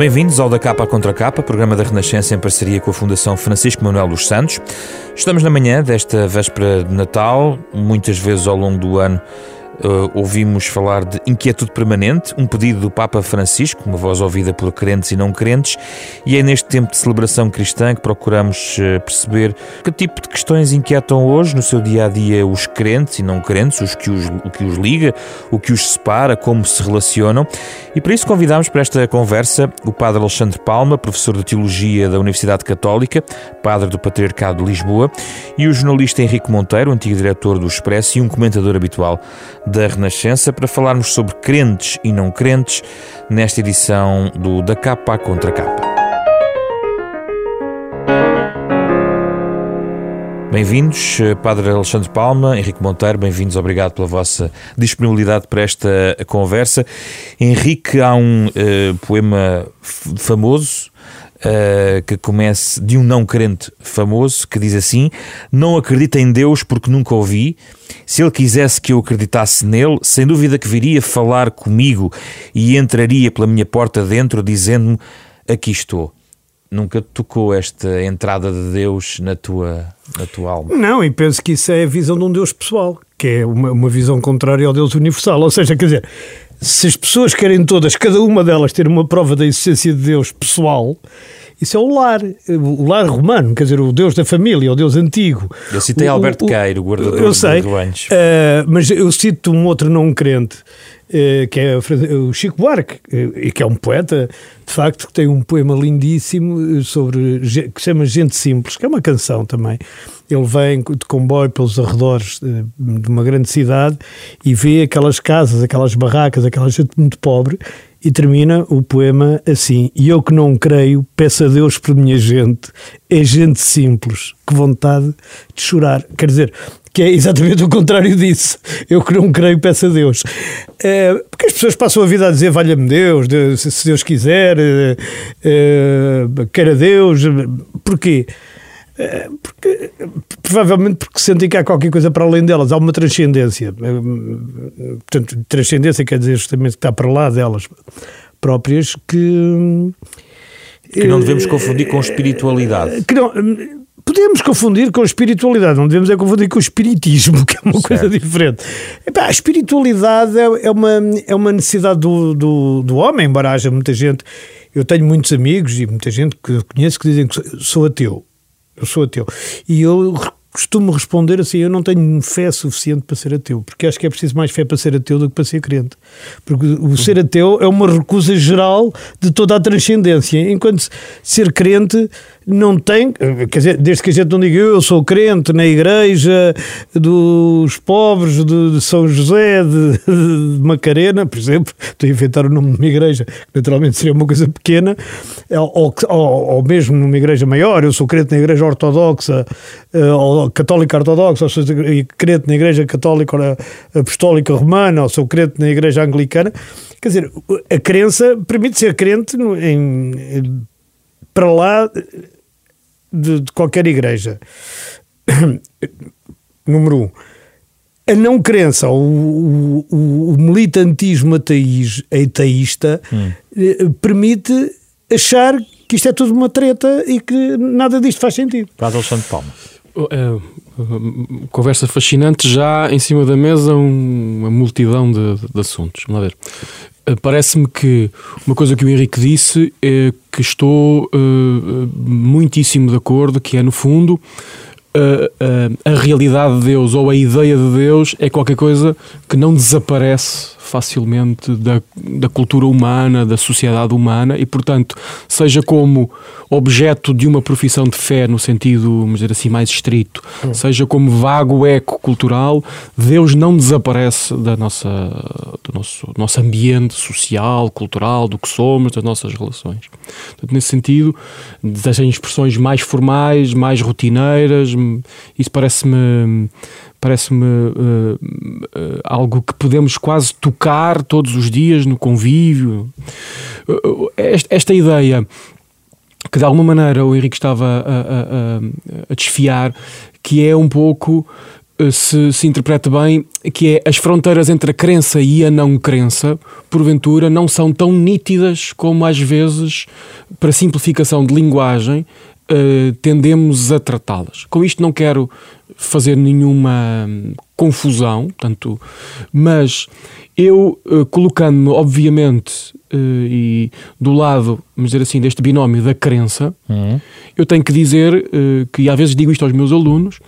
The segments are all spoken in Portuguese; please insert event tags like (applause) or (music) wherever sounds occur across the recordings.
Bem-vindos ao Da Capa à Contra Capa, programa da Renascença em parceria com a Fundação Francisco Manuel dos Santos. Estamos na manhã desta véspera de Natal, muitas vezes ao longo do ano uh, ouvimos falar de inquietude permanente, um pedido do Papa Francisco, uma voz ouvida por crentes e não crentes, e é neste tempo de celebração cristã que procuramos uh, perceber que tipo de questões inquietam hoje no seu dia a dia os crentes e não crentes, os que os, o que os liga, o que os separa, como se relacionam. E para isso convidamos para esta conversa o Padre Alexandre Palma, professor de Teologia da Universidade Católica, Padre do Patriarcado de Lisboa, e o jornalista Henrique Monteiro, antigo diretor do Expresso e um comentador habitual da Renascença para falarmos sobre crentes e não crentes nesta edição do Da Capa Contra Capa. Bem-vindos, Padre Alexandre Palma, Henrique Monteiro, bem-vindos, obrigado pela vossa disponibilidade para esta conversa. Henrique, há um uh, poema famoso uh, que comece de um não crente famoso que diz assim: Não acredito em Deus porque nunca ouvi. Se ele quisesse que eu acreditasse nele, sem dúvida que viria falar comigo e entraria pela minha porta dentro dizendo-me: Aqui estou. Nunca tocou esta entrada de Deus na tua, na tua alma? Não, e penso que isso é a visão de um Deus pessoal, que é uma, uma visão contrária ao Deus universal. Ou seja, quer dizer, se as pessoas querem todas, cada uma delas, ter uma prova da existência de Deus pessoal, isso é o lar, o lar romano, quer dizer, o Deus da família, o Deus antigo. Eu citei o, Alberto Queiro, o guardador eu sei, de rebanhos. Uh, mas eu cito um outro não crente, que é o Chico Buarque, uh, e que é um poeta, de facto, que tem um poema lindíssimo sobre que chama Gente Simples, que é uma canção também. Ele vem de comboio pelos arredores de uma grande cidade e vê aquelas casas, aquelas barracas, aquela gente muito pobre e termina o poema assim: E eu que não creio, peço a Deus por minha gente, é gente simples, que vontade de chorar. Quer dizer, que é exatamente o contrário disso. Eu que não creio, peço a Deus. É, porque as pessoas passam a vida a dizer: valha-me Deus, Deus, se Deus quiser, é, é, queira Deus. Porquê? Eh, porque, provavelmente porque sentem que há qualquer coisa para além delas, há uma transcendência. Eh, portanto, transcendência quer dizer justamente que está para lá delas próprias que. Que não devemos confundir com espiritualidade. Que não, podemos confundir com espiritualidade, não devemos é confundir com o espiritismo, (laughs) que é uma certo. coisa diferente. Epá, a espiritualidade é, é, uma, é uma necessidade do, do, do homem, embora haja muita gente. Eu tenho muitos amigos e muita gente que conheço que dizem que sou ateu eu sou ateu. E eu costumo responder assim: eu não tenho fé suficiente para ser ateu, porque acho que é preciso mais fé para ser ateu do que para ser crente. Porque o ser ateu é uma recusa geral de toda a transcendência, enquanto ser crente não tem, quer dizer, desde que a gente não diga eu sou crente na igreja dos pobres de, São José de, de, Macarena, por exemplo, estou a inventar o nome de uma igreja, que naturalmente seria uma coisa pequena, ou, ou, ou mesmo numa igreja maior, eu sou crente na igreja ortodoxa, eh, ou católica ortodoxa, ou sou crente na igreja católica apostólica romana, ou sou crente na igreja anglicana, quer dizer, a crença permite ser crente em, para lá de, de qualquer igreja. (coughs) Número um. A não crença, o, o, o militantismo ateísta hum. Eh, permite achar que isto é tudo uma treta e que nada disto faz sentido. Para Alexandre Palma. É, conversa fascinante, já em cima da mesa uma multidão de, de assuntos. Vamos lá ver. Eh, parece-me que uma coisa que o Henrique disse é que estou uh, muitíssimo de acordo, que é no fundo uh, uh, a realidade de Deus ou a ideia de Deus é qualquer coisa que não desaparece facilmente da, da cultura humana, da sociedade humana e, portanto, seja como objeto de uma profissão de fé no sentido, vamos dizer assim, mais estrito, hum. seja como vago eco cultural, Deus não desaparece da nossa, do nosso, nosso ambiente social, cultural, do que somos, das nossas relações. Portanto, nesse sentido, das expressões mais formais, mais rotineiras, isso parece-me parece-me uh, uh, algo que podemos quase tocar todos os dias no convívio. Uh, esta, esta, ideia que de alguma maneira o Henrique estava a, a, a desfiar, que é um pouco eh, se, se interprete bem, que é as fronteiras entre a crença e a não crença, porventura, não são tão nítidas como às vezes, para simplificação de linguagem, uh, tendemos a tratá-las. Com isto não quero fazer nenhuma hum, confusão, tanto, mas eu uh, colocando-me, obviamente, uh, e do lado, vamos dizer assim, deste binómio da crença, uhum. eu tenho que dizer que, e às vezes digo isto aos meus alunos,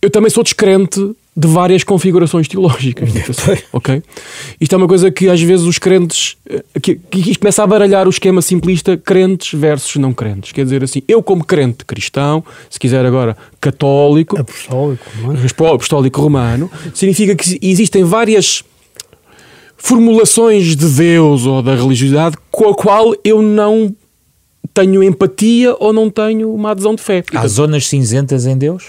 eu também sou descrente de várias configurações teológicas. (laughs) Assim, ok? Isto é uma coisa que às vezes os crentes. Eh, que, que isto começa a baralhar o esquema simplista crentes versus não crentes. Quer dizer assim, eu, como crente cristão, se quiser agora católico. Apostólico romano. (laughs) Apostólico romano, significa que existem várias formulações de Deus ou da religiosidade com a qual eu não tenho empatia ou não tenho uma adesão de fé. Há zonas cinzentas em Deus?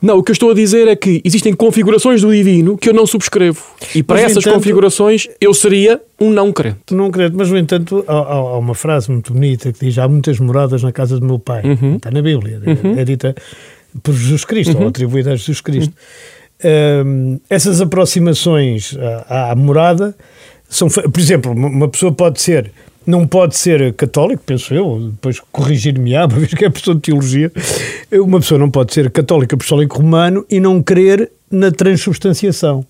Não, o que eu estou a dizer é que existem configurações do divino que eu não subscrevo. E para mas, essas entanto, configurações eu seria um não crente. Não crente, mas no entanto há, há, uma frase muito bonita que diz: há muitas moradas na casa do meu pai. Uhum. Está na Bíblia, uhum. é dita por Jesus Cristo, uhum. ou atribuída a Jesus Cristo. Um, essas aproximações à, à morada são, por exemplo, uma pessoa pode ser não pode ser católico, penso eu, depois corrigir-me-á, (laughs) uma vez que é pessoa de teologia, uma pessoa não pode ser católico apostólico romano e não crer na transubstanciação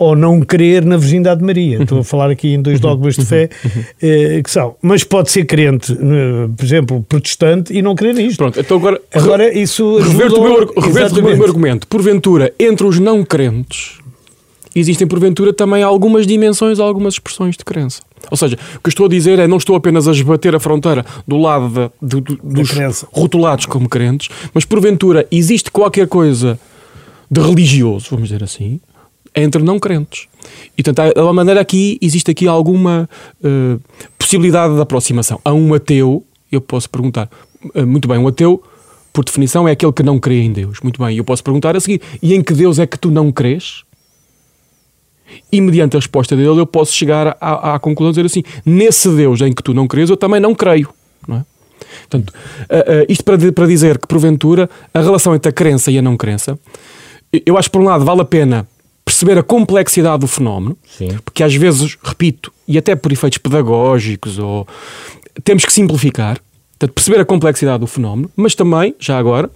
ou não crer na virgindade de Maria. Estou a falar aqui em dois dogmas de fé eh, que são. Mas pode ser crente, eh, por exemplo, protestante e não crer nisto. Pronto, então agora, agora isso reverto o meu, reverto o meu argumento. Porventura, entre os não crentes, existem porventura também algumas dimensões, algumas expressões de crença. Ou seja, o que estou a dizer é não estou apenas a esbater a fronteira do lado da, do, do, dos rotulados como crentes, mas porventura existe qualquer coisa de religioso, vamos dizer assim, entre não crentes. E portanto, de uma maneira aqui existe aqui alguma uh, possibilidade de aproximação. A um ateu, eu posso perguntar, uh, muito bem, um ateu, por definição, é aquele que não crê em Deus. Muito bem, eu posso perguntar a seguir, e em que Deus é que tu não crês? E mediante a resposta dele, eu posso chegar à, à conclusão de dizer assim: nesse Deus em que tu não crês, eu também não creio. Não é? Portanto, uh, uh, isto para, para dizer que, porventura, a relação entre a crença e a não crença, eu acho, por um lado, vale a pena perceber a complexidade do fenómeno, Sim. porque às vezes, repito, e até por efeitos pedagógicos, ou temos que simplificar, portanto, perceber a complexidade do fenómeno, mas também, já agora,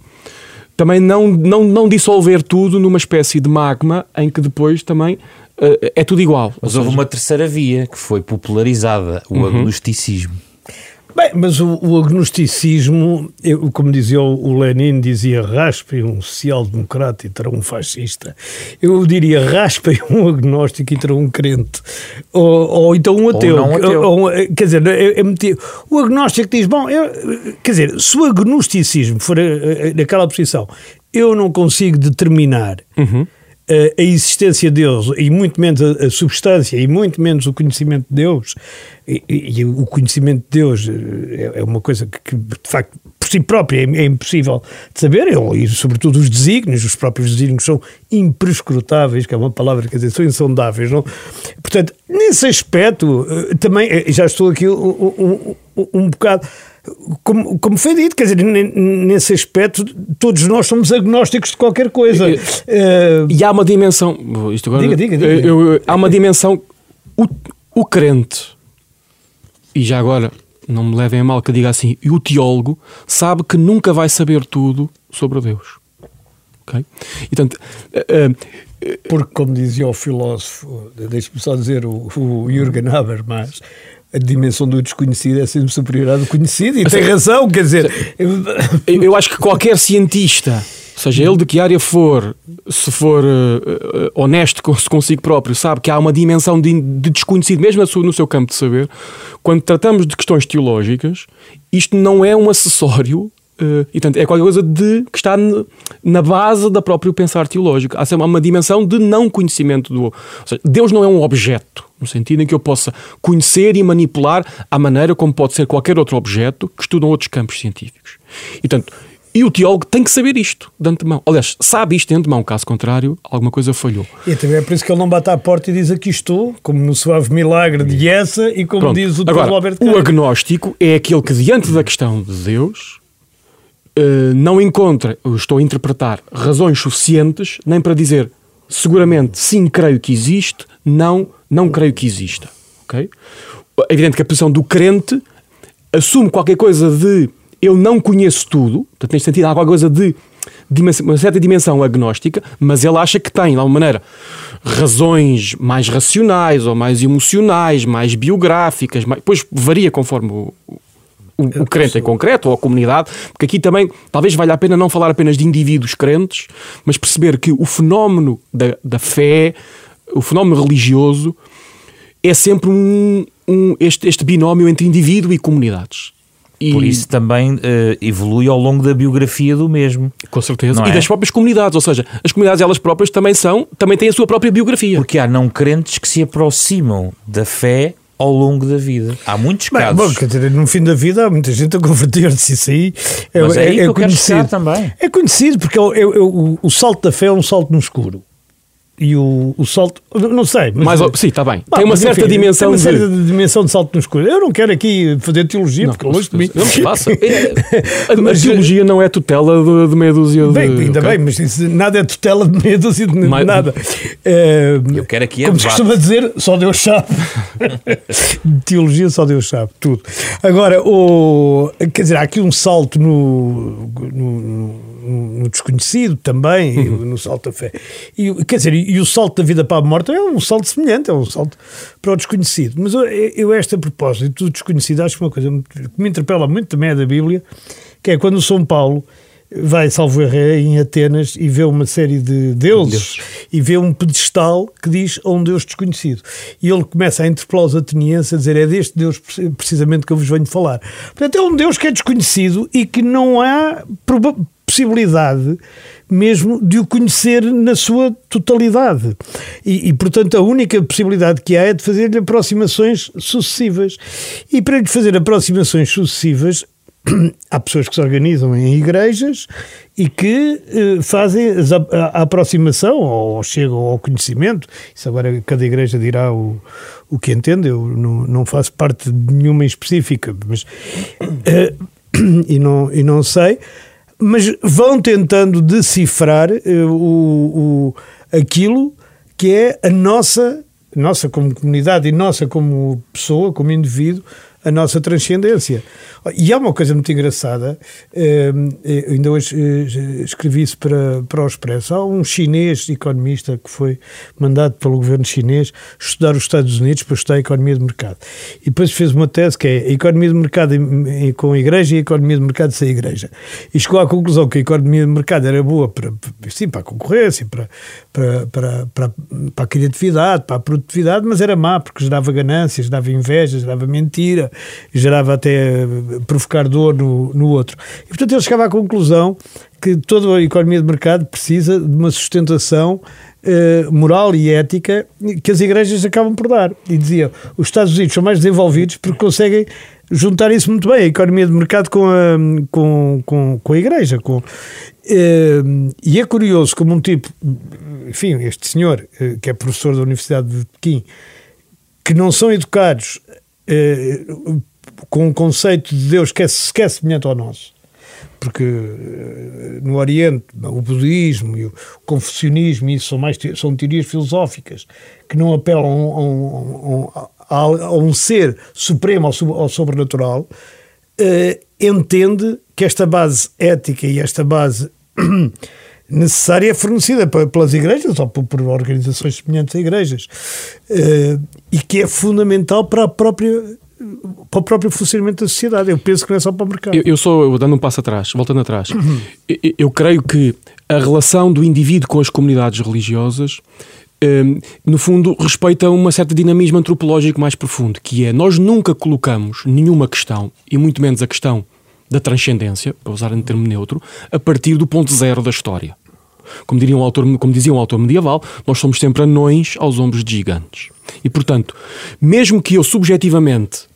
também não, não, não dissolver tudo numa espécie de magma em que depois também é tudo igual. Mas houve uma terceira via que foi popularizada, o uhum. agnosticismo. Bem, mas o, o agnosticismo, eu, como dizia o, o, Lenin, dizia raspe um social-democrata e terá um fascista. Eu diria raspe um agnóstico e terá um crente. Ou, ou então um ateu. Ou ateu. Ou, quer dizer, é, é meter, o agnóstico diz, bom, eu, quer dizer, se o agnosticismo for eh, eh, naquela posição, eu não consigo determinar... Uhum a existência de Deus e muito menos a, substância e muito menos o conhecimento de Deus e, e, e o conhecimento de Deus eh, é, é uma coisa que, que, de facto por si própria é, é impossível de saber e sobretudo os desígnios, os próprios desígnios são imprescrutáveis, que é uma palavra, quer dizer, são insondáveis, não? Portanto, nesse aspecto eh, também, eh, já estou aqui um, um, um bocado como, como foi dito, quer dizer, nesse aspecto, todos nós somos agnósticos de qualquer coisa. E, uh, e há uma dimensão. Isto agora, diga, diga, diga. Eu, eu, há uma dimensão. O, o crente, e já agora, não me levem a mal que eu diga assim, e o teólogo sabe que nunca vai saber tudo sobre Deus. Ok? E, portanto, uh, uh, porque, como dizia o filósofo, deixe-me só dizer o, o Jürgen Habermas, a dimensão do desconhecido é sempre superior à do conhecido, e tem razão, quer dizer. Eu, eu acho que qualquer cientista, seja ele de que área for, se for uh, honesto consigo próprio, sabe que há uma dimensão de, de desconhecido, mesmo no seu campo de saber. Quando tratamos de questões teológicas, isto não é um acessório Uh, e, portanto, é qualquer coisa de, que está na base da próprio pensar teológico. Há uma, uma dimensão de não conhecimento do. Ou seja, Deus não é um objeto, no sentido em que eu possa conhecer e manipular a maneira como pode ser qualquer outro objeto que estudam outros campos científicos. E, portanto, e o teólogo tem que saber isto de antemão. Aliás, sabe isto de antemão, caso contrário, alguma coisa falhou. E também é por isso que ele não bate à porta e diz aqui estou, como no suave milagre de essa e como Pronto. diz o Dr. Agora, O agnóstico é aquele que, diante da questão de Deus, uh, não encontra, estou a interpretar, razões suficientes nem para dizer seguramente sim, creio que existe, não, não creio que exista. Okay? É evidente que a posição do crente assume qualquer coisa de eu não conheço tudo, portanto, neste sentido, há qualquer coisa de uma certa dimensão agnóstica, mas ele acha que tem, de alguma maneira, razões mais racionais ou mais emocionais, mais biográficas, mais, depois varia conforme o, o, o, crente em concreto ou a comunidade, porque aqui também talvez valha a pena não falar apenas de indivíduos crentes, mas perceber que o fenómeno da, da fé, o fenómeno religioso, é sempre um, um, este, este binómio entre indivíduo e comunidades. E... Por isso também uh, evolui ao longo da biografia do mesmo. Com certeza. e é? das próprias comunidades, ou seja, as comunidades elas próprias também são, também têm a sua própria biografia. Porque há não crentes que se aproximam da fé ao longo da vida. Há muitos Bem, casos. Bom, quer dizer, no fim da vida há muita gente a converter-se. Isso aí é, Mas é, é, é conhecido. também. É conhecido porque é, é, é, o, o salto da fé é um salto no escuro e o, o salto, não sei. Mas, mas sim, está bem. tem uma certa enfim, dimensão tem uma certa de... dimensão de salto no escuro. Eu não quero aqui fazer teologia, não, porque longe de mim. Não se passa. (laughs) a, mas, a teologia não é tutela de, de meia dúzia de. Bem, ainda okay. bem, mas isso, nada é tutela de meia dúzia de mas, nada. Uh, (laughs) eu quero aqui Como se costuma dizer, só Deus sabe. (laughs) teologia, só Deus sabe. Tudo. Agora, o, quer dizer, há aqui um salto no, no no desconhecido também, uhum. no salto da fé. E, quer dizer, e o salto da vida para a morte é um salto semelhante, é um salto para o desconhecido. Mas eu, eu esta propósito do desconhecido, acho que uma coisa que me interpela muito também é da Bíblia, que é quando o São Paulo vai, salvo erro, em Atenas e vê uma série de deuses Deus. e vê um pedestal que diz a um Deus desconhecido. E ele começa a interpelar os atenienses a dizer é deste Deus precisamente que eu vos venho falar. Portanto, é um Deus que é desconhecido e que não há possibilidade mesmo de o conhecer na sua totalidade. E, e, portanto, a única possibilidade que há é de fazer-lhe aproximações sucessivas. E para lhe fazer aproximações sucessivas, (clears throat) há pessoas que se organizam em igrejas e que eh, fazem a, a, aproximação ou chegam ao conhecimento. Isso agora cada igreja dirá o, o que entende. Eu não, não faço parte de nenhuma específica, mas eh, (clears throat) e, não, e não sei mas vão tentando decifrar uh, o, o, aquilo que é a nossa, nossa como comunidade e nossa como pessoa, como indivíduo, a nossa transcendência. E há uma coisa muito engraçada, eh, ainda hoje eh, escrevi isso para, para o Expresso. Há um chinês economista que foi mandado pelo governo chinês estudar os Estados Unidos para estudar a economia de mercado. E depois fez uma tese que é a economia de mercado com a igreja e a economia de mercado sem a igreja. E chegou à conclusão que a economia de mercado era boa para, sim, para a concorrência, para, para, para, para, para a criatividade, para a produtividade, mas era má porque gerava ganância, gerava inveja, gerava mentira, gerava até provocar dor no, no outro. E, portanto, ele chegava à conclusão que toda a economia de mercado precisa de uma sustentação eh, moral e ética que as igrejas acabam por dar. E dizia, os Estados Unidos são mais desenvolvidos porque conseguem juntar isso muito bem, a economia de mercado com a, com, com, com a igreja. Com, eh, e é curioso como um tipo, enfim, este senhor, eh, que é professor da Universidade de Pequim, que não são educados com um conceito de Deus que é sequer semelhante ao nosso. Porque eh, no Oriente o budismo e o confucionismo isso são, mais, são teorias filosóficas que não apelam a um, a um, a um ser supremo ao, sobrenatural, eh, entende que esta base ética e esta base (clears throat) necessária é fornecida pelas igrejas ou por, organizações semelhantes a igrejas eh, e que é fundamental para a própria para o próprio funcionamento da sociedade. Eu penso que não é só para o mercado. Eu, eu sou, dando um passo atrás, voltando atrás, uhum. eu, eu, creio que a relação do indivíduo com as comunidades religiosas, um, no fundo, respeita uma certa dinamismo antropológico mais profundo, que é nós nunca colocamos nenhuma questão, e muito menos a questão da transcendência, para usar um termo neutro, a partir do ponto zero da história. Como, diria um autor, como dizia um autor medieval, nós somos sempre anões aos ombros de gigantes. E, portanto, mesmo que eu subjetivamente,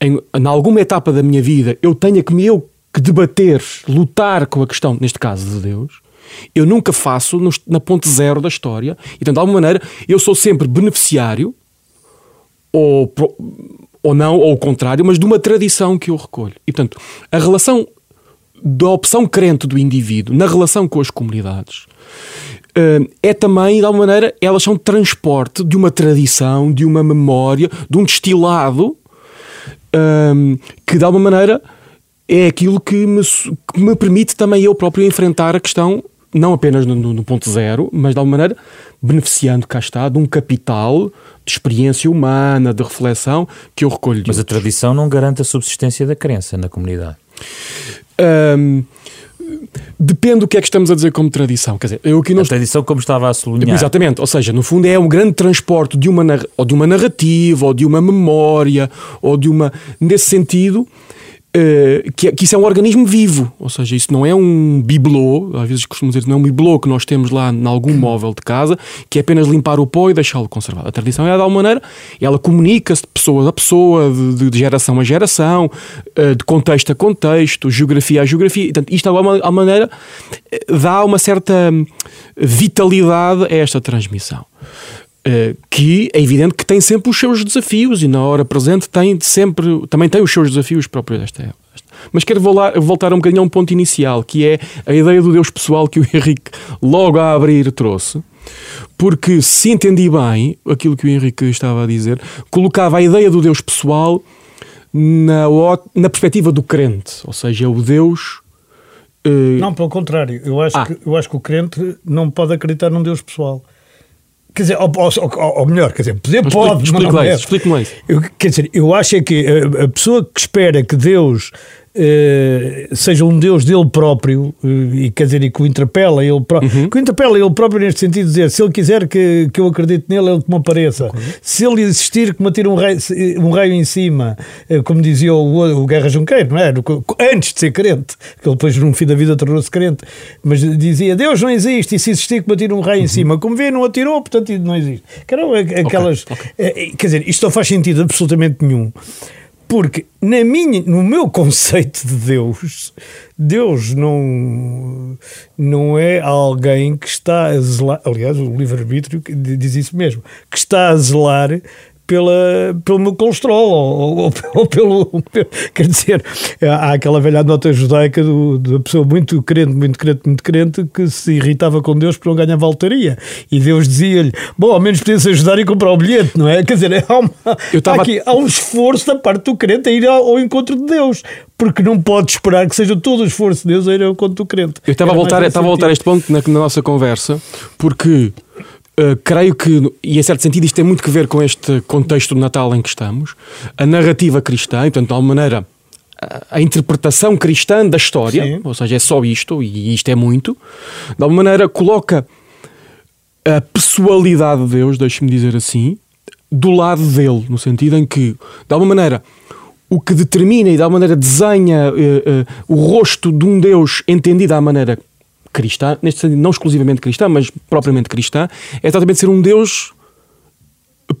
em, em alguma etapa da minha vida, eu tenha que me eu que debater, lutar com a questão, neste caso de Deus, eu nunca faço no, na ponte zero da história. E, portanto, de alguma maneira, eu sou sempre beneficiário, ou, ou não, ou o contrário, mas de uma tradição que eu recolho. E, portanto, a relação da opção crente do indivíduo na relação com as comunidades uh, é também, de alguma maneira, elas são transporte de uma tradição, de uma memória, de um destilado uh, que, de alguma maneira, é aquilo que me, que me permite também eu próprio enfrentar a questão não apenas no, no, ponto zero, mas de alguma maneira beneficiando, cá está, de um capital de experiência humana, de reflexão que eu recolho. Mas a tradição não garante a subsistência da crença na comunidade. Um, depende do que é que estamos a dizer como tradição. Quer dizer, eu aqui não... A tradição, como estava a sublinhar. Exatamente, ou seja, no fundo é um grande transporte de uma, ou de uma narrativa, ou de uma memória, ou de uma. Nesse sentido, Uh, que, que, isso é um organismo vivo, ou seja, isso não é um bibelô, às vezes costumo dizer não é um bibelô que nós temos lá em algum (clears throat) móvel de casa, que é apenas limpar o pó e deixá-lo conservado. A tradição é de alguma maneira, ela comunica-se de pessoa a pessoa, de, de geração a geração, uh, de contexto a contexto, geografia a geografia. Portanto, isto de alguma maneira eh, dá uma certa vitalidade a esta transmissão. Uh, que é evidente que tem sempre os seus desafios e na hora presente tem sempre, também tem os seus desafios próprios desta época. Mas quero voltar, um bocadinho a um ponto inicial, que é a ideia do Deus pessoal que o (laughs) Henrique logo a abrir trouxe, porque se entendi bem aquilo que o Henrique estava a dizer, colocava a ideia do Deus pessoal na, na perspectiva do crente, ou seja, o Deus Uh... Não, pelo contrário. Eu acho, ah. que, eu acho que o crente não pode acreditar num Deus pessoal. Quer dizer, ou, ou, ou, melhor, quer dizer, poder mas pode, explique. Explique-me isso. Eu, quer dizer, eu acho é que a, a pessoa que espera que Deus Uh, seja um Deus dele próprio, uh, e quer dizer, e que o interpela ele próprio, uhum. que o interpela ele próprio neste sentido dizer, se ele quiser que, que eu acredite nele, ele que me apareça. Uhum. Se ele existir, que me atire um raio, um raio em cima, uh, como dizia o, o Guerra Junqueiro, não é? Antes de ser crente, que ele depois no fim da vida tornou-se crente, mas dizia, Deus não existe, e se existir que me atire um raio uhum. em cima. Como vê, não atirou, portanto não existe. Que eram aquelas... Okay. Okay. quer dizer, isto não faz sentido absolutamente nenhum. Porque na minha, no meu conceito de Deus, Deus não, não é alguém que está a zelar, aliás, o livre-arbítrio diz isso mesmo, que está a zelar pela, pelo meu colesterol ou, ou, ou (laughs) pelo, Quer dizer, há aquela velha nota judaica do, da pessoa muito crente, muito crente, muito crente que se irritava com Deus porque não ganhava altaria. E Deus dizia-lhe: Bom, ao menos podia-se ajudar e comprar o bilhete, não é? Quer dizer, há, uma, há, aqui, há um esforço da parte do crente a ir ao, ao encontro de Deus porque não pode esperar que seja todo o esforço de Deus a ir ao encontro do crente. Eu estava a voltar, estava a voltar a este ponto na, na nossa conversa, porque Uh, creio que, e em certo sentido, isto tem muito que ver com este contexto de Natal em que estamos, a narrativa cristã, e, portanto, de alguma maneira, a, interpretação cristã da história, Sim. ou seja, é só isto, e isto é muito, de alguma maneira coloca a pessoalidade de Deus, deixe-me dizer assim, do lado dele, no sentido em que, de alguma maneira, o que determina e de alguma maneira desenha uh, uh, o rosto de um Deus entendido à maneira cristã, neste sentido, não exclusivamente cristã, mas propriamente cristã, é exatamente ser um Deus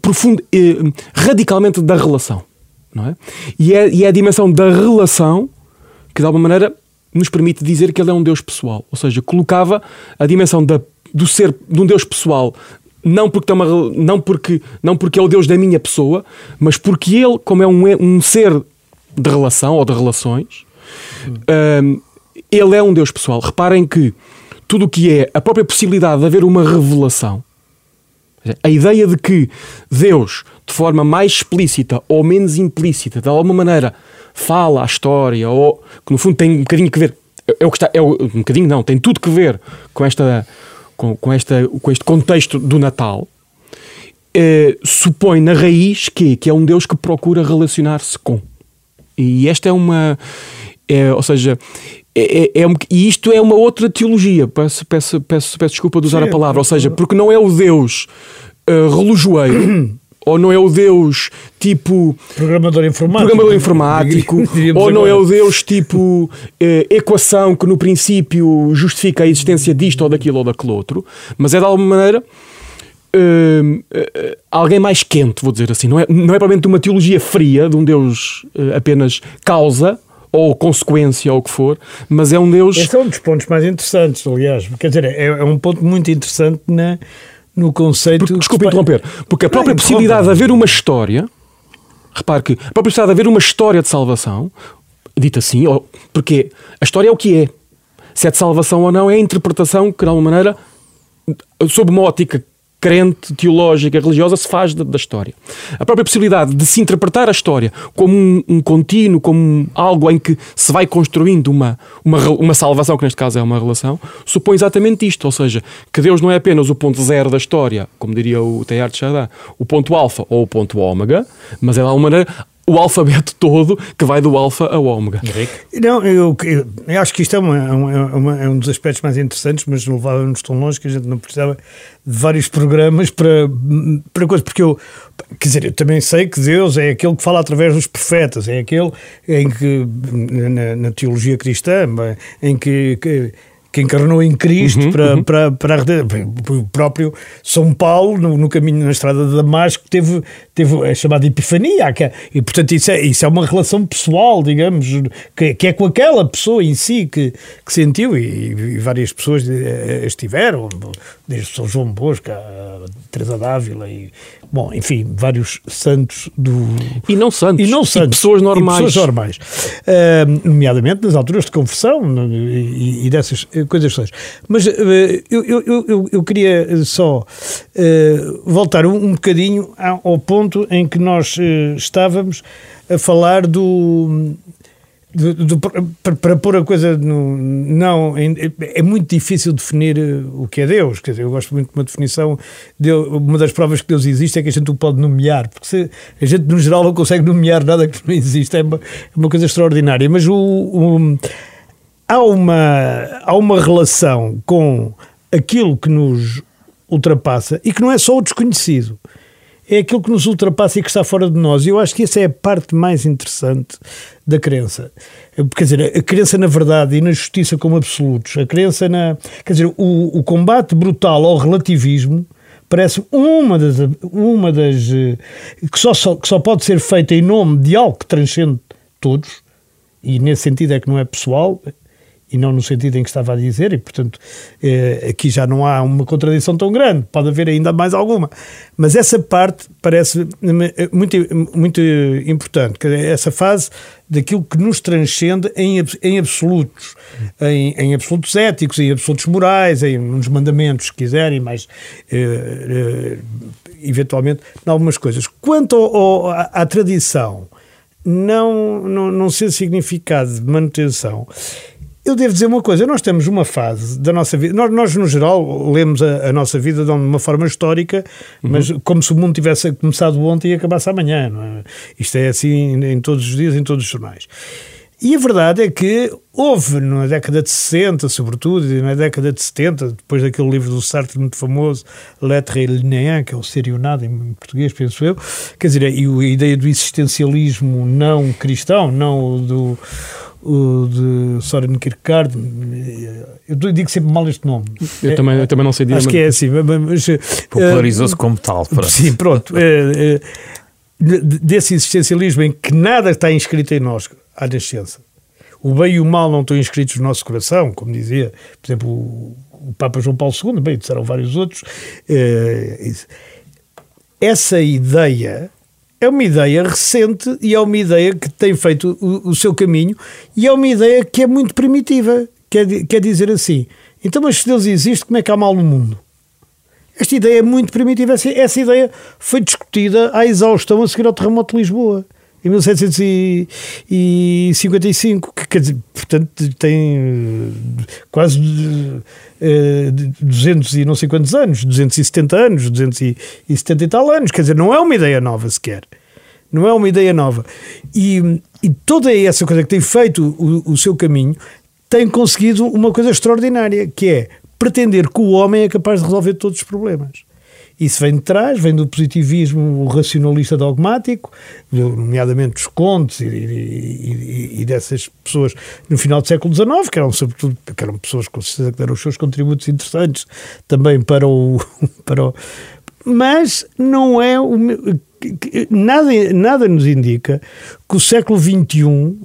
profundo, eh, radicalmente da relação. Não é? E, é, e é a dimensão da relação que, de alguma maneira, nos permite dizer que ele é um Deus pessoal. Ou seja, colocava a dimensão da, do ser de um Deus pessoal não porque, tem uma, não, porque, não porque é o Deus da minha pessoa, mas porque ele, como é um, um ser de relação ou de relações, hum ele é um Deus pessoal. Reparem que tudo o que é a própria possibilidade de haver uma revelação, a ideia de que Deus, de forma mais explícita ou menos implícita, de alguma maneira, fala a história, ou que no fundo tem um bocadinho que ver, é o que está, é o, um bocadinho não, tem tudo que ver com, esta, com, com, esta, com este contexto do Natal, eh, supõe na raiz que, que é um Deus que procura relacionar-se com. E esta é uma. É, ou seja, é, é, é, e isto é uma outra teologia. Peço, peço, peço, peço desculpa de usar Sim, a palavra. Ou seja, porque não é o Deus uh, relojoeiro. (clears throat) ou não é o Deus tipo programador informático, programador informático (laughs) ou não é o Deus tipo eh, equação que no princípio justifica a existência disto ou daquilo ou daquele outro, mas é de alguma maneira Uh, uh, alguém mais quente, vou dizer assim. Não é, não é propriamente uma teologia fria de um Deus uh, apenas causa, ou consequência ou o que for, mas é um Deus. Esse é um dos pontos mais interessantes, aliás. Quer dizer, é, é um ponto muito interessante na, no conceito. Porque, desculpe interromper, porque a própria possibilidade de haver uma história, repare que a própria possibilidade de haver uma história de salvação dito assim, porque a história é o que é. Se é de salvação ou não, é a interpretação que, de alguma maneira, sob uma ótica crente, teológica, religiosa, se faz da, história. A própria possibilidade de se interpretar a história como um, um contínuo, como algo em que se vai construindo uma, uma, uma salvação, que neste caso é uma relação, supõe exatamente isto, ou seja, que Deus não é apenas o ponto zero da história, como diria o Teilhard de Chardin, o ponto alfa ou o ponto ômega, mas é de alguma maneira o alfabeto todo que vai do alfa ao ômega. Não, eu, eu, eu, acho que isto é, uma, é uma, é um dos aspectos mais interessantes, mas levava-nos tão longe que a gente não precisava de vários programas para, para coisas, porque eu, quer dizer, eu também sei que Deus é aquele que fala através dos profetas, é aquele em que, na, na teologia cristã, em que, que que encarnou em Cristo uhum, para, uhum. para, para o próprio São Paulo, no, no, caminho na estrada de Damasco, teve, teve a chamada Epifania. É, e, portanto, isso é, isso é uma relação pessoal, digamos, que, que é com aquela pessoa em si que, que sentiu, e, e várias pessoas eh, estiveram, desde São João Bosco, a Teresa Dávila, e, bom, enfim, vários santos do. E não santos, e, não santos, e pessoas normais. E pessoas normais. Uh, nomeadamente nas alturas de conversão e, e dessas coisas todas. Mas uh, eu, eu, eu, eu, queria só uh, voltar um, um bocadinho ao ponto em que nós estávamos a falar do de, de, para, para pôr a coisa no, não é muito difícil definir eh, o que é Deus quer dizer eu gosto muito de uma definição de, uma das provas que Deus existe é que a gente o pode nomear porque se, a gente no geral não consegue nomear nada que não existe é uma, é uma coisa extraordinária mas o, o, há uma há uma relação com aquilo que nos ultrapassa e que não é só o desconhecido é aquilo que nos ultrapassa e que está fora de nós. E eu acho que essa é a parte mais interessante da crença. Quer dizer, a crença na verdade e na justiça como absolutos, a crença na. Quer dizer, o, o combate brutal ao relativismo parece uma das. Uma das que, só, só, que só pode ser feita em nome de algo que transcende todos, e nesse sentido é que não é pessoal, e não no sentido em que estava a dizer, e portanto eh, aqui já não há uma contradição tão grande, pode haver ainda mais alguma. Mas essa parte parece muito, muito importante, essa fase daquilo que nos transcende em, em absolutos, em, em absolutos éticos, em absolutos morais, em nos mandamentos, se quiserem, mas eh, eh, eventualmente em algumas coisas. Quanto ao, à, à tradição não, não, não ser significado de manutenção, eu devo dizer uma coisa, nós temos uma fase da nossa vida, nós, nós no geral lemos a, a, nossa vida de uma forma histórica, uhum. mas como se o mundo tivesse começado ontem e acabasse amanhã. É? Isto é assim em, em todos os dias, em todos os jornais. E a verdade é que houve na década de 60, sobretudo, e na década de 70, depois daquele livro do Sartre muito famoso, L'être et le que é o ser e o nada em português, penso eu, quer dizer, e a ideia do existencialismo não cristão, não do o de Soren Kierkegaard. Eu digo sempre mal este nome. Eu, é, também, eu também não sei dizer. Acho que é assim. Mas, eh, Popularizou-se uh, como tal. Pronto. Sim, pronto. Uh, uh, desse existencialismo em que nada está inscrito em nós, à nascença. O bem e o mal não estão inscritos no nosso coração, como dizia, por exemplo, o, o Papa João Paulo II, bem, disseram vários outros. essa ideia é uma ideia recente e é uma ideia que tem feito o, o seu caminho e é uma ideia que é muito primitiva. Quer, quer dizer assim, então, mas se Deus existe, como é que há mal no mundo? Esta ideia é muito primitiva. Essa, essa ideia foi discutida à exaustão a seguir ao terremoto de Lisboa em 1755, que quer dizer, portanto tem eh, quase 200 e não sei quantos anos, 270 anos, 270 e tal anos, quer dizer, não é uma ideia nova sequer. Não é uma ideia nova. E, e toda essa coisa que tem feito o, o seu caminho tem conseguido uma coisa extraordinária, que é pretender que o homem é capaz de resolver todos os problemas. Isso vem de trás, vem do positivismo racionalista dogmático, nomeadamente dos contos e, e, e, dessas pessoas no final do século XIX, que eram sobretudo que eram pessoas com certeza que deram os seus contributos interessantes também para o. (laughs) Para o mas não é o nada, nada nos indica que o século XXI,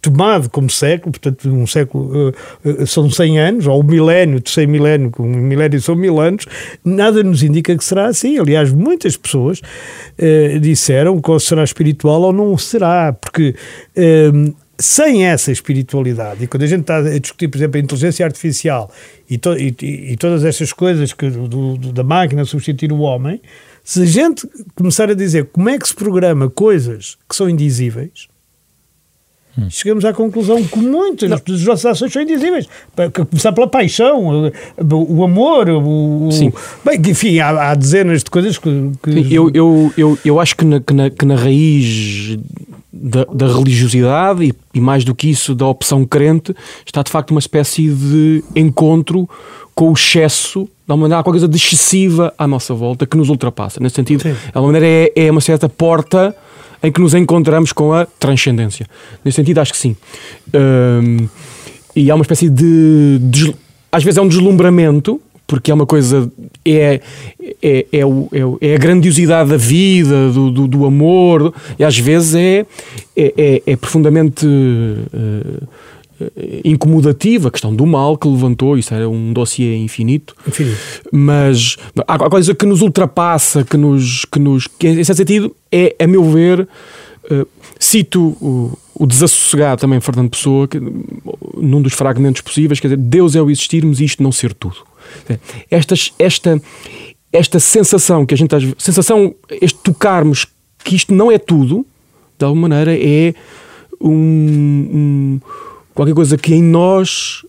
tomado como século, portanto, um século uh, são 100 anos, ou o milénio, terceiro milénio, um milénio são mil anos, nada nos indica que será assim. Aliás, muitas pessoas uh, disseram que ou será espiritual ou não será, porque uh, sem essa espiritualidade, e quando a gente está a discutir, por exemplo, a inteligência artificial e, to, e, e todas estas coisas que, do, do, da máquina substituir o homem, se a gente começar a dizer como é que se programa coisas que são indizíveis, hum. chegamos à conclusão que muitas não. das nossas ações são indizíveis. Para começar pela paixão, o, o amor, o, Sim. Bem, enfim, há, há, dezenas de coisas que. que... Sim, eu, eu, eu, eu acho que na, que na, que na raiz da, da, religiosidade e, e, mais do que isso, da opção crente, está de facto uma espécie de encontro com o excesso, de uma maneira, qualquer coisa de excessiva à nossa volta que nos ultrapassa. Nesse sentido, Sim. de uma maneira, é, é uma certa porta em que nos encontramos com a transcendência. Nesse sentido, acho que sim. Um, e há uma espécie de, de. Às vezes é um deslumbramento, porque é uma coisa. É, é, é, o, é, é a grandiosidade da vida, do, do, do, amor, e às vezes é, é, é, é profundamente. Uh, incomodativa, a questão do mal que levantou, isso era um dossiê infinito, infinito. mas há coisa que nos ultrapassa, que nos, que nos que em certo sentido é, a meu ver, uh, cito o, o desassossegado também Fernando Pessoa, que, num dos fragmentos possíveis, quer dizer, Deus é o existirmos e isto não ser tudo. Estas, esta, esta sensação que a gente sensação, este tocarmos que isto não é tudo, de alguma maneira é um, um qualquer coisa que em nós,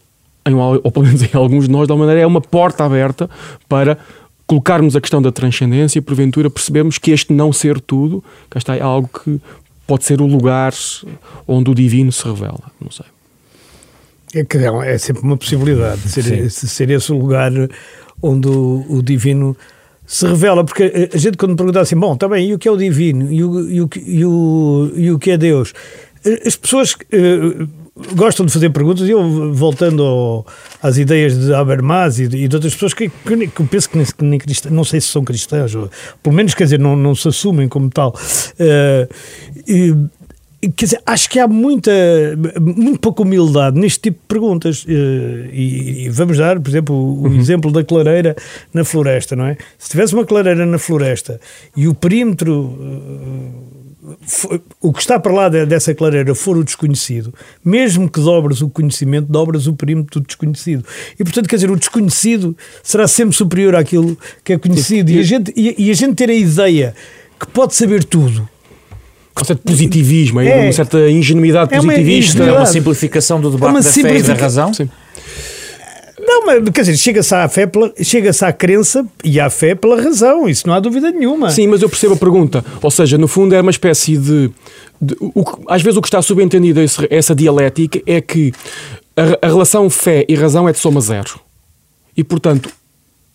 em, ou pelo menos (laughs) em alguns de nós, de alguma maneira, é uma porta aberta para colocarmos a questão da transcendência e porventura percebemos que este não ser tudo, cá está, é algo que pode ser o lugar onde o divino se revela, não sei. É, que é sempre uma possibilidade de ser, ser esse o lugar onde o, o, divino se revela, porque a gente quando pergunta assim, bom, também, tá e o que é o divino? E o, e o, e o, e o que é Deus? As pessoas uh, gostam de fazer perguntas e eu, voltando ao, às ideias de Habermas e de, e de outras pessoas que, que, que eu penso que nem, que nem cristãs, não sei se são cristãs, ou, pelo menos, quer dizer, não, não se assumem como tal. Uh, e, quer dizer, acho que há muita, muito pouca humildade neste tipo de perguntas. Eh, e, e vamos dar, por exemplo, o, uhum. exemplo da clareira na floresta, não é? Se tivesse uma clareira na floresta e o perímetro. O que está para lá dessa clareira for o desconhecido, mesmo que dobres o conhecimento, dobras o perímetro do desconhecido. E portanto, quer dizer, o desconhecido será sempre superior àquilo que é conhecido. E a gente, e, e a gente ter a ideia que pode saber tudo conceito de positivismo, é, uma certa ingenuidade é positivista. É uma simplificação do debate é da fé e da razão? Sim. Não, mas quer dizer, chega-se à fé, chega-se à crença e à fé pela razão, isso não há dúvida nenhuma. Sim, mas eu percebo a pergunta. Ou seja, no fundo é uma espécie de. de o, às vezes o que está subentendido esse, essa dialética é que a, a relação fé e razão é de soma zero. E portanto,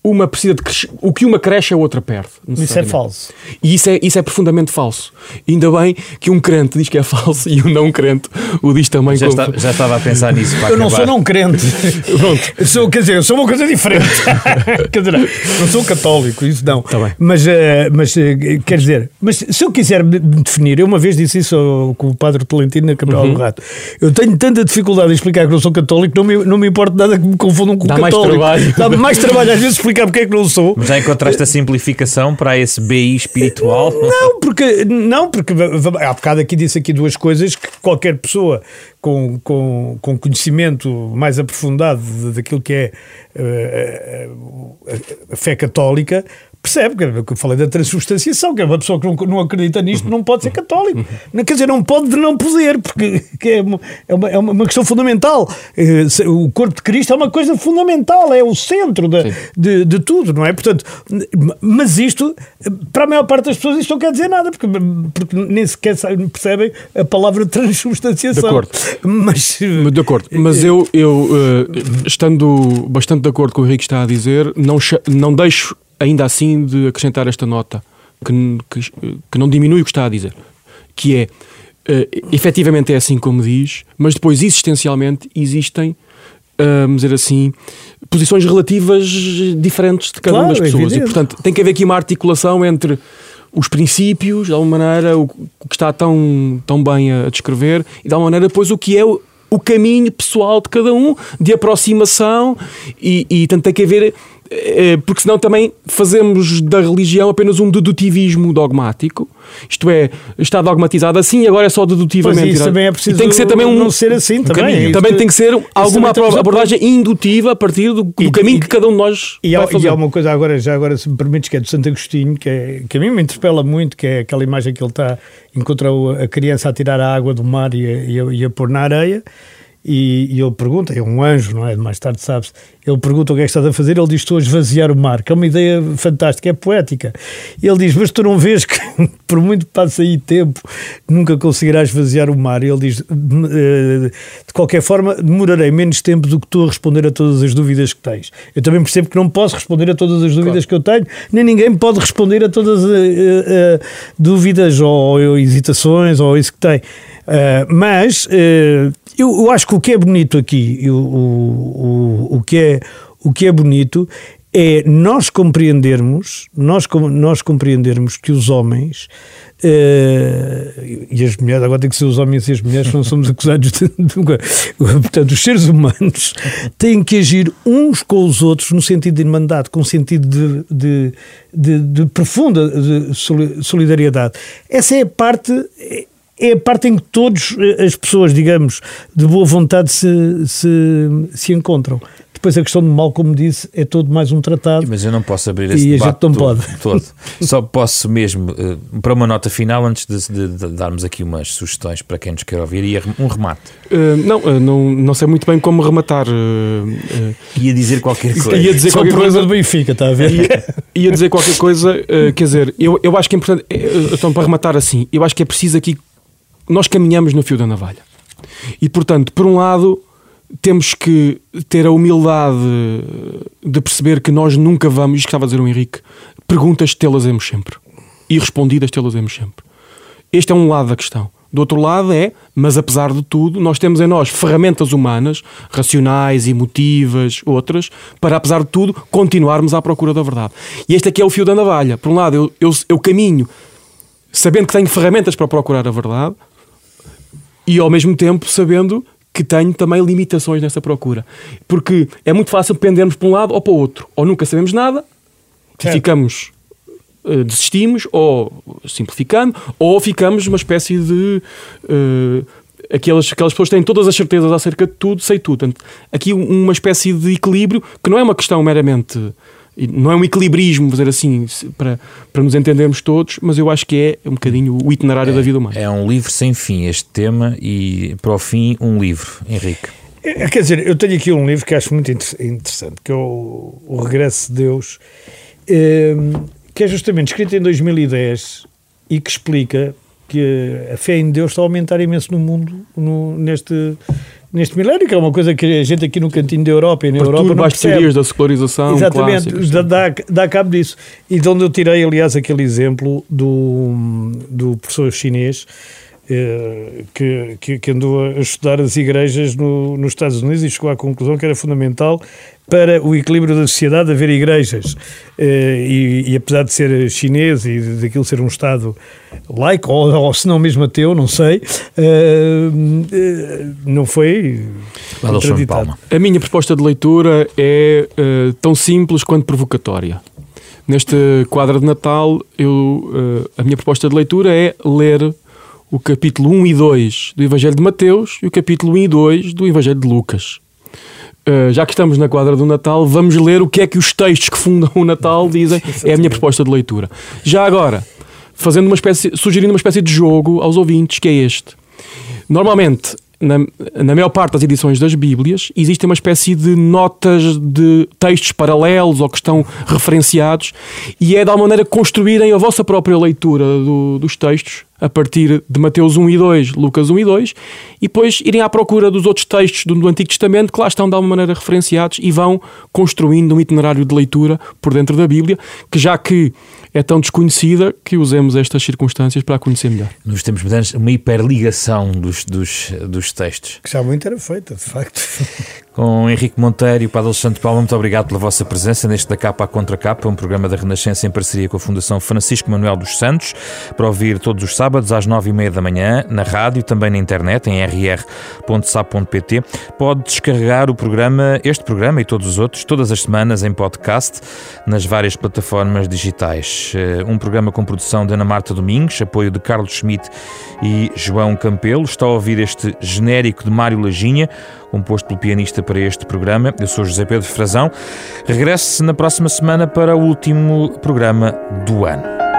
uma precisa de crescer. O que uma cresce, a outra perde. Isso é falso. E isso é, isso é profundamente falso. Ainda bem que um crente diz que é falso e um não crente o diz também. Já, como... está, já estava a pensar nisso. eu não sou não crente. (laughs) Pronto. Sou, quer dizer, eu sou uma coisa diferente. (laughs) quer dizer, não sou católico, isso não. Tá bem. Mas, uh, mas uh, quer dizer, mas se eu quiser me definir, eu uma vez disse isso com o padre Tolentino na Capela uhum. do Rato. Eu tenho tanta dificuldade em explicar que não sou católico, não me, não me importa nada que me confundam com Dá católico. Mais trabalho. Dá mais trabalho às vezes explicar porque é que não sou. Mas já encontraste a simplificação para esse BI espiritual? (laughs) Não, porque, não, porque há bocado aqui disse aqui duas coisas que qualquer pessoa com, com, com conhecimento mais aprofundado daquilo que é uh, a, a fé católica percebe, que eu falei da transubstanciação, que é uma pessoa que não, não acredita nisto não pode ser católico. Não, quer dizer, não pode de não poder, porque é uma, é uma, é questão fundamental. Eh, o corpo de Cristo é uma coisa fundamental, é o centro de, de, de, tudo, não é? Portanto, mas isto, para a maior parte das pessoas, isto não quer dizer nada, porque, porque nem sequer percebem a palavra transubstanciação. De acordo. Mas, de acordo. Mas eu, eu eh, estando bastante de acordo com o Henrique está a dizer, não, não deixo ainda assim de acrescentar esta nota que, que, que não diminui o que está a dizer, que é uh, efetivamente é assim como diz, mas depois existencialmente existem, vamos dizer assim, posições relativas diferentes de cada claro, uma das pessoas. e portanto tem que haver aqui uma articulação entre os princípios, de alguma maneira, o, que está tão, tão bem a, descrever, e de alguma maneira depois o que é o, o caminho pessoal de cada um, de aproximação, e, e tanto tem que haver porque senão também fazemos da religião apenas um dedutivismo dogmático. Isto é, está dogmatizado assim e agora é só dedutivamente. Pois isso também é preciso e tem que ser também um, não ser assim um também. caminho. Também tem que ser alguma abordagem indutiva a partir do, do E- caminho e- que cada um de nós E vai há, e há uma coisa agora, já agora, se me permites, que é do Santo Agostinho, que, é, que a mim me interpela muito, que é aquela imagem que ele está, encontrou a criança a tirar a água do mar e a, e a, e a pôr na areia, e, e ele pergunta, é um anjo, não é? Mais tarde sabe-se, ele pergunta o que é que estás a fazer, ele diz, estou a esvaziar o mar, que é uma ideia fantástica, é poética. E ele diz, mas tu não vês que, (laughs) por muito que passe aí tempo, nunca conseguirás esvaziar o mar. E ele diz, "Eh, de qualquer forma, demorarei menos tempo do que tu a responder a todas as dúvidas que tens. Eu também percebo que não posso responder a todas as dúvidas que eu tenho, nem ninguém pode responder a todas as dúvidas ou, ou hesitações ou isso que tem. Eh, mas eh, eu, eu acho que o que é bonito aqui, e o, o, o, que é, o que é bonito é nós compreendermos, nós, nós compreendermos que os homens eh, e as mulheres, agora tem que ser os homens e as mulheres, não somos acusados de, de- portanto, os seres humanos têm que agir uns com os outros no sentido de irmandade, com sentido de, de, de- de profunda de soli- solidariedade. Essa é a parte é a parte em que todas as pessoas, digamos, de boa vontade se, se, se encontram. Depois a questão do mal, como disse, é todo mais um tratado. Mas eu não posso abrir E esse a debate gente não todo, pode. todo. Só posso mesmo, eh, para uma nota final, antes de, de- de darmos aqui umas sugestões para quem nos quer ouvir, e um remate. Eh, não, eh, não, não sei muito bem como rematar. eh, eh, Ia dizer qualquer coisa. ia dizer Só qualquer coisa. do Benfica, está a ver? ia, ia dizer qualquer coisa, eh, quer dizer, eu, eu acho que é importante, eh, então para rematar assim, eu acho que é preciso aqui, nós caminhamos no fio da navalha. E portanto, por um lado, temos que ter a humildade de perceber que nós nunca vamos, isto que estava a dizer o Henrique, perguntas tê-las-emos sempre. E respondidas tê-las-emos sempre. Este é um lado da questão. Do outro lado é, mas apesar de tudo, nós temos em nós ferramentas humanas, racionais, emotivas, outras, para apesar de tudo continuarmos à procura da verdade. E este aqui é o fio da navalha. Por um lado, eu, eu, eu caminho sabendo que tenho ferramentas para procurar a verdade e ao mesmo tempo sabendo que tenho também limitações nessa procura. Porque é muito fácil pendermos para um lado ou para o outro. Ou nunca sabemos nada e Certo. ficamos eh, desistimos ou simplificando ou ficamos uma espécie de eh, aquelas, aquelas pessoas têm todas as certezas acerca de tudo, sei tudo. Portanto, aqui um- uma espécie de equilíbrio que não é uma questão meramente não é um equilibrismo, vou dizer assim, para, para nos entendermos todos, mas eu acho que é um bocadinho o itinerário da vida humana. É um livro sem fim este tema e para o fim um livro, Henrique. É, Quer dizer, eu tenho aqui um livro que acho muito inter- interessante, que é o, o Regresso de Deus, eh, que é justamente escrito em 2010 e que explica que a fé em Deus está a aumentar imenso no mundo no- neste, neste milénio, que é uma coisa que a gente aqui no cantinho da Europa e na Europa Perturba não as teorias da secularização Exatamente, dá, dá, dá cabo disso. E de onde eu tirei, aliás, aquele exemplo do, do professor chinês eh, que, que, que andou a estudar as igrejas no, nos Estados Unidos e chegou à conclusão que era fundamental para o equilíbrio da sociedade haver igrejas. Eh, e, e apesar de ser chinês e daquilo ser um Estado laico, ou, ou se não mesmo ateu, não sei, eh, eh, não foi. Palma. A minha proposta de leitura é tão simples quanto provocatória. Neste quadro de Natal, eu, a minha proposta de leitura é ler o capítulo 1 e 2 do Evangelho de Mateus e o capítulo 1 e 2 do Evangelho de Lucas. Uh, já que estamos na quadra do Natal, vamos ler o que é que os textos que fundam o Natal (laughs) dizem. É a minha proposta de leitura. Já agora, fazendo uma espécie, sugerindo uma espécie de jogo aos ouvintes, que é este. Normalmente, na, na maior parte das edições das Bíblias, existe uma espécie de notas de textos paralelos ou que estão referenciados, e é de alguma maneira construírem a vossa própria leitura do- dos textos a partir de Mateus 1 e 2, Lucas 1 e 2, e depois irem à procura dos outros textos do, do Antigo Testamento que lá estão de alguma maneira referenciados e vão construindo um itinerário de leitura por dentro da Bíblia, que já que é tão desconhecida, que usemos estas circunstâncias para a conhecer melhor. Nos tempos modernos, uma hiperligação dos, dos, dos textos. Que já muito era feita, de facto. Com Henrique Monteiro e o Padre Alexandre Paulo. Muito obrigado pela vossa presença neste Da Capa à Contra Capa, um programa da Renascença em parceria com a Fundação Francisco Manuel dos Santos, para ouvir todos os sábados às nove e meia da manhã, na rádio, também na internet, em rr.sap.pt. Pode descarregar o programa, este programa e todos os outros, todas as semanas em podcast, nas várias plataformas digitais. Eh, um programa com produção de Ana Marta Domingos, apoio de Carlos Schmidt e João Campelo. Está a ouvir este genérico de Mário Lajinha, composto pelo pianista para este programa. Eu sou José Pedro Frazão. Regresse na próxima semana para o último programa do ano.